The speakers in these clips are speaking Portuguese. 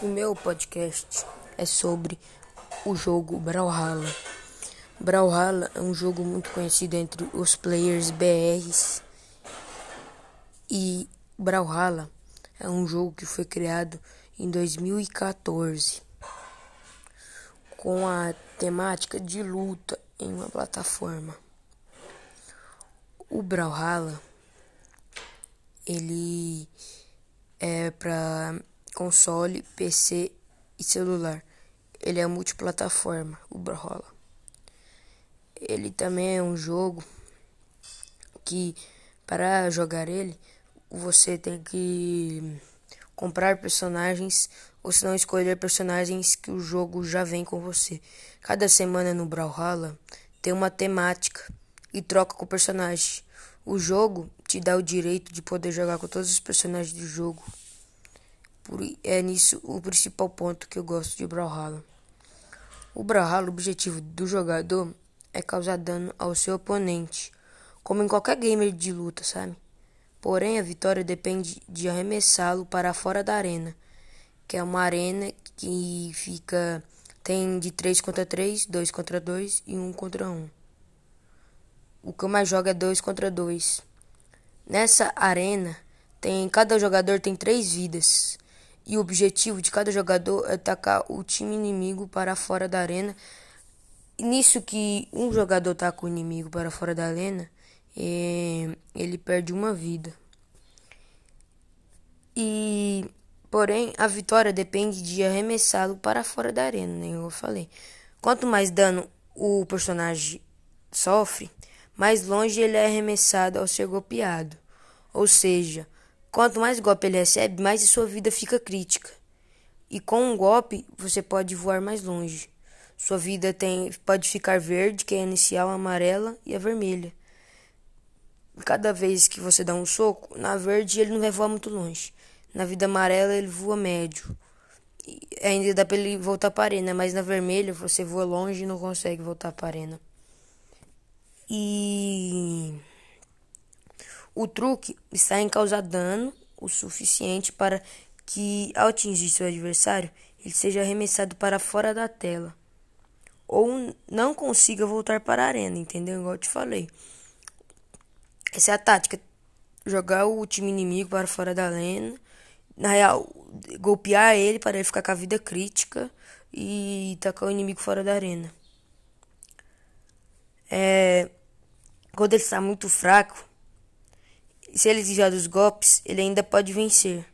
O meu podcast é sobre o jogo Brawlhalla. Brawlhalla é um jogo muito conhecido entre os players BRs e Brawlhalla é um jogo que foi criado em 2014 com a temática de luta em uma plataforma. O Brawlhalla ele é para console, PC e celular. Ele é multiplataforma, o Brawlhalla. Ele também é um jogo que para jogar ele você tem que comprar personagens ou se não escolher personagens que o jogo já vem com você. Cada semana no Brawlhalla tem uma temática e troca com o personagem. O jogo te dá o direito de poder jogar com todos os personagens do jogo. Por, é nisso o principal ponto que eu gosto de Brawlhalla. O Brawlhalla, o objetivo do jogador é causar dano ao seu oponente, como em qualquer gamer de luta, sabe? Porém, a vitória depende de arremessá-lo para fora da arena, que é uma arena que fica tem de 3 contra 3, 2 contra 2 e 1 contra 1. O que eu mais jogo é 2 contra 2. Nessa arena, tem cada jogador tem 3 vidas. E o objetivo de cada jogador é atacar o time inimigo para fora da arena. Nisso que um jogador ataca o inimigo para fora da arena, é, ele perde uma vida. E porém a vitória depende de arremessá-lo para fora da arena, né? Eu falei. Quanto mais dano o personagem sofre, mais longe ele é arremessado ao ser golpeado. Ou seja, Quanto mais golpe ele recebe, mais sua vida fica crítica. E com um golpe, você pode voar mais longe. Sua vida tem, pode ficar verde, que é a inicial, a amarela e a vermelha. Cada vez que você dá um soco, na verde ele não vai voar muito longe. Na vida amarela ele voa médio. E ainda dá para ele voltar para a arena, mas na vermelha você voa longe e não consegue voltar para a arena. E o truque está em causar dano o suficiente para que, ao atingir seu adversário, ele seja arremessado para fora da tela. Ou não consiga voltar para a arena, entendeu? Igual eu te falei. Essa é a tática. Jogar o time inimigo para fora da arena. Na real, golpear ele para ele ficar com a vida crítica e tacar o inimigo fora da arena. É, quando ele está muito fraco, se ele desviar dos golpes, ele ainda pode vencer,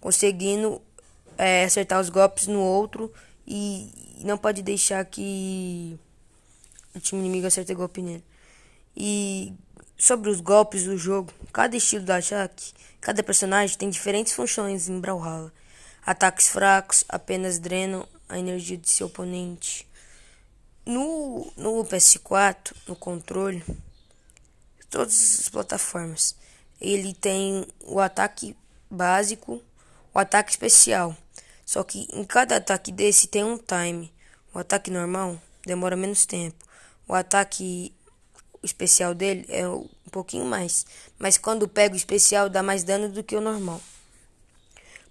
conseguindo é, acertar os golpes no outro e não pode deixar que o time inimigo acerte golpe nele. E sobre os golpes do jogo, cada estilo do ataque, cada personagem tem diferentes funções em Brawlhalla. Ataques fracos apenas drenam a energia de seu oponente. No, no PS4, no controle, todas as plataformas. Ele tem o ataque básico, o ataque especial. Só que em cada ataque desse tem um time. O ataque normal demora menos tempo. O ataque especial dele é um pouquinho mais. Mas quando pega o especial dá mais dano do que o normal.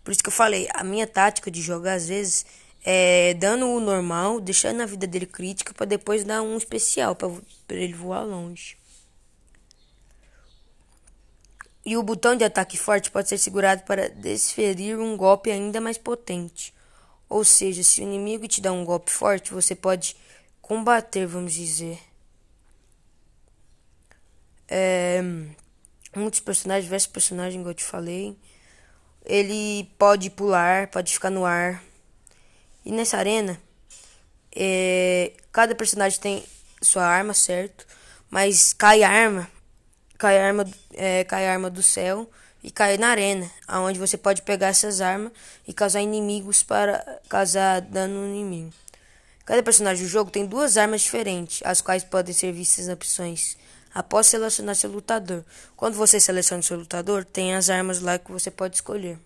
Por isso que eu falei, a minha tática de jogar às vezes é dando o normal, deixando a vida dele crítica para depois dar um especial para ele voar longe. E o botão de ataque forte pode ser segurado para desferir um golpe ainda mais potente. Ou seja, se o inimigo te dá um golpe forte, você pode combater, vamos dizer. É, muitos personagens, diversos personagens, como eu te falei. Ele pode pular, pode ficar no ar. E nessa arena, é, cada personagem tem sua arma, certo? Mas cai a arma cai arma, é, cai arma do céu e cai na arena, aonde você pode pegar essas armas e causar inimigos para causar dano no inimigo. Cada personagem do jogo tem duas armas diferentes, as quais podem ser vistas nas opções após selecionar seu lutador. Quando você seleciona seu lutador, tem as armas lá que você pode escolher.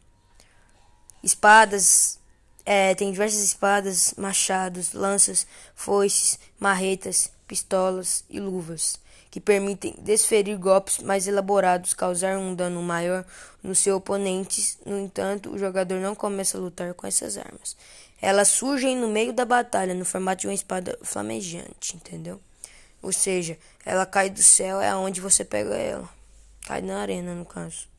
Espadas, é, tem diversas espadas, machados, lanças, foices, marretas, pistolas e luvas que permitem desferir golpes mais elaborados, causar um dano maior no seu oponente. No entanto, o jogador não começa a lutar com essas armas. Elas surgem no meio da batalha, no formato de uma espada flamejante, entendeu? Ou seja, ela cai do céu, é aonde você pega ela. Cai na arena, no caso.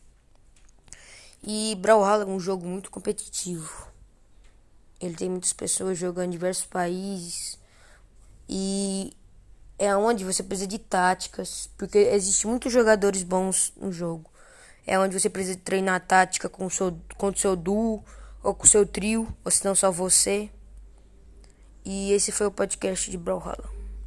E Brawlhalla é um jogo muito competitivo. Ele tem muitas pessoas jogando em diversos países. E é onde você precisa de táticas, porque existe muitos jogadores bons no jogo. É onde você precisa treinar tática com o seu, com o seu duo ou com o seu trio, ou se não só você. E esse foi o podcast de Brawlhalla.